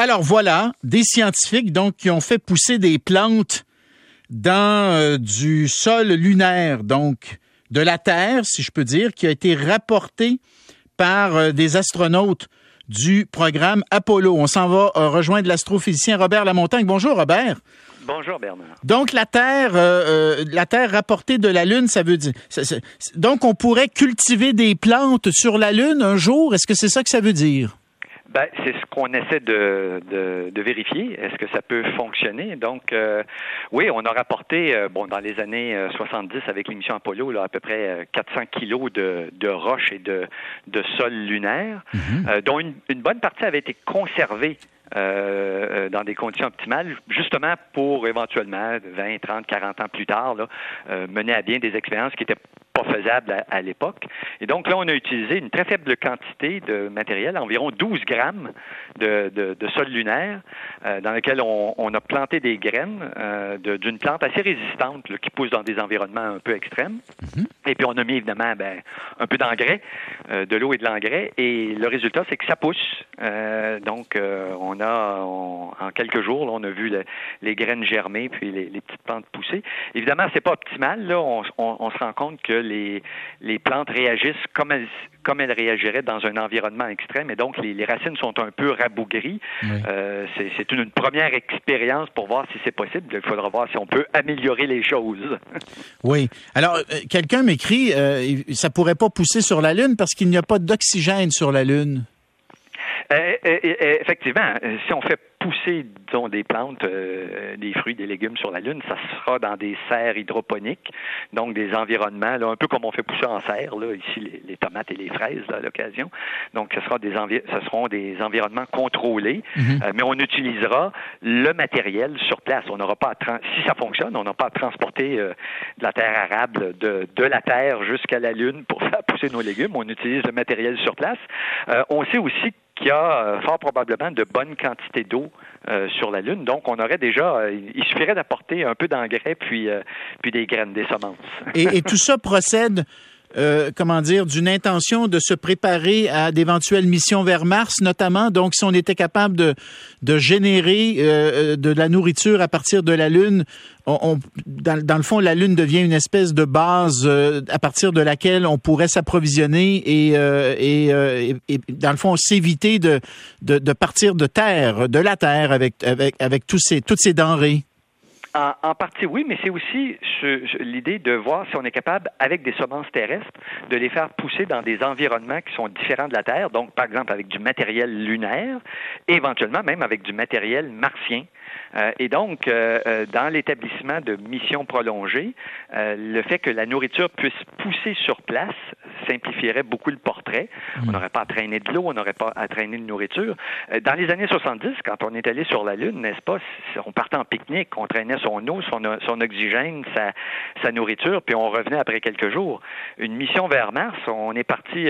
Alors voilà, des scientifiques donc qui ont fait pousser des plantes dans euh, du sol lunaire, donc de la Terre, si je peux dire, qui a été rapporté par euh, des astronautes du programme Apollo. On s'en va euh, rejoindre l'astrophysicien Robert Lamontagne. Bonjour Robert. Bonjour Bernard. Donc la Terre, la Terre rapportée de la Lune, ça veut dire. donc on pourrait cultiver des plantes sur la Lune un jour? Est-ce que c'est ça que ça veut dire? Ben, c'est ce qu'on essaie de, de, vérifier. Est-ce que ça peut fonctionner? Donc, euh, oui, on a rapporté, euh, bon, dans les années 70 euh, avec l'émission Apollo, là, à peu près 400 kilos de, de roches et de, de sol lunaire, mhm. dont une, une, bonne partie avait été conservée euh, dans des conditions optimales, justement pour éventuellement 20, 30, 40 ans plus tard, là, mener à bien des expériences qui étaient faisable à, l'époque. Et donc là, on a utilisé une très faible quantité de matériel, environ 12 grammes de, sol lunaire, euh, dans lequel on, a planté des graines euh, d'une plante assez résistante qui pousse dans des environnements un peu extrêmes. Mm-hmm. Et puis on a mis évidemment ben, un peu d'engrais, euh, de l'eau et de l'engrais, et le résultat, c'est que ça pousse. donc on a, en quelques jours, on a vu les graines germer, puis les, petites plantes pousser. Évidemment, c'est pas optimal. Là, on, on se rend compte que les, les plantes réagissent comme elles, comme elles réagiraient dans un environnement extrême. Et donc, les, racines sont un peu rabougries. Euh, c'est une, première expérience pour voir si c'est possible. Il faudra voir si on peut améliorer les choses. oui. Alors, euh, quelqu'un m'écrit, euh, ça pourrait pas pousser sur la Lune parce qu'il n'y a pas d'oxygène sur la Lune. Effectivement, si on fait pousser, disons, des plantes, euh, des fruits, des légumes sur la Lune, ça sera dans des serres hydroponiques, donc des environnements, là, un peu comme on fait pousser en serre, là, ici les, tomates et les fraises à l'occasion. Donc, ce, sera des ce seront des environnements contrôlés, mhm. euh, mais on utilisera le matériel sur place. On n'aura pas à si ça fonctionne, on n'a pas à transporter euh, de la terre arable de, de la Terre jusqu'à la Lune pour faire pousser nos légumes. On utilise le matériel sur place. on sait aussi qu'il y a fort probablement de bonnes quantités d'eau euh, sur la Lune. Donc, on aurait déjà, euh, il suffirait d'apporter un peu d'engrais puis, euh, puis des graines, des semences. et, tout ça procède comment dire, d'une intention de se préparer à d'éventuelles missions vers Mars, notamment. Donc, si on était capable de, de générer de la nourriture à partir de la Lune, dans, le fond, la Lune devient une espèce de base euh, à partir de laquelle on pourrait s'approvisionner et, euh, euh, et, dans le fond, s'éviter de, de, partir de terre, de la terre avec, avec, avec tous ces, toutes ces denrées. En, partie, oui, mais c'est aussi l'idée de voir si on est capable, avec des semences terrestres, de les faire pousser dans des environnements qui sont différents de la Terre, donc par exemple avec du matériel lunaire, éventuellement même avec du matériel martien. Euh, et donc, euh, euh, dans l'établissement de missions prolongées, le fait que la nourriture puisse pousser sur place simplifierait beaucoup le portrait. On hmm. n'aurait pas à traîner de l'eau, on n'aurait pas à traîner de nourriture. Dans les années 70, quand on est allé sur la Lune, n'est-ce pas, on partait en pique-nique, on traînait son eau, son, son oxygène, sa, sa, nourriture, puis on revenait après quelques jours. Une mission vers Mars, on est parti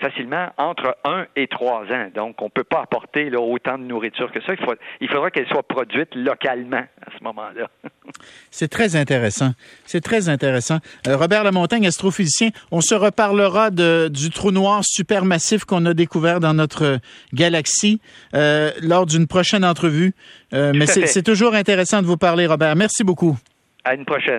facilement entre un et trois ans. Donc, on ne peut pas apporter là, autant de nourriture que ça. Il, faut, il faudra qu'elle soit produite localement à ce moment-là. C'est très intéressant. C'est très intéressant. Euh, Robert Lamontagne, astrophysicien, on se reparlera de, du trou noir supermassif qu'on a découvert dans notre galaxie euh, lors d'une prochaine entrevue. Euh, mais c'est toujours intéressant de vous parler, Robert. Merci beaucoup. À une prochaine.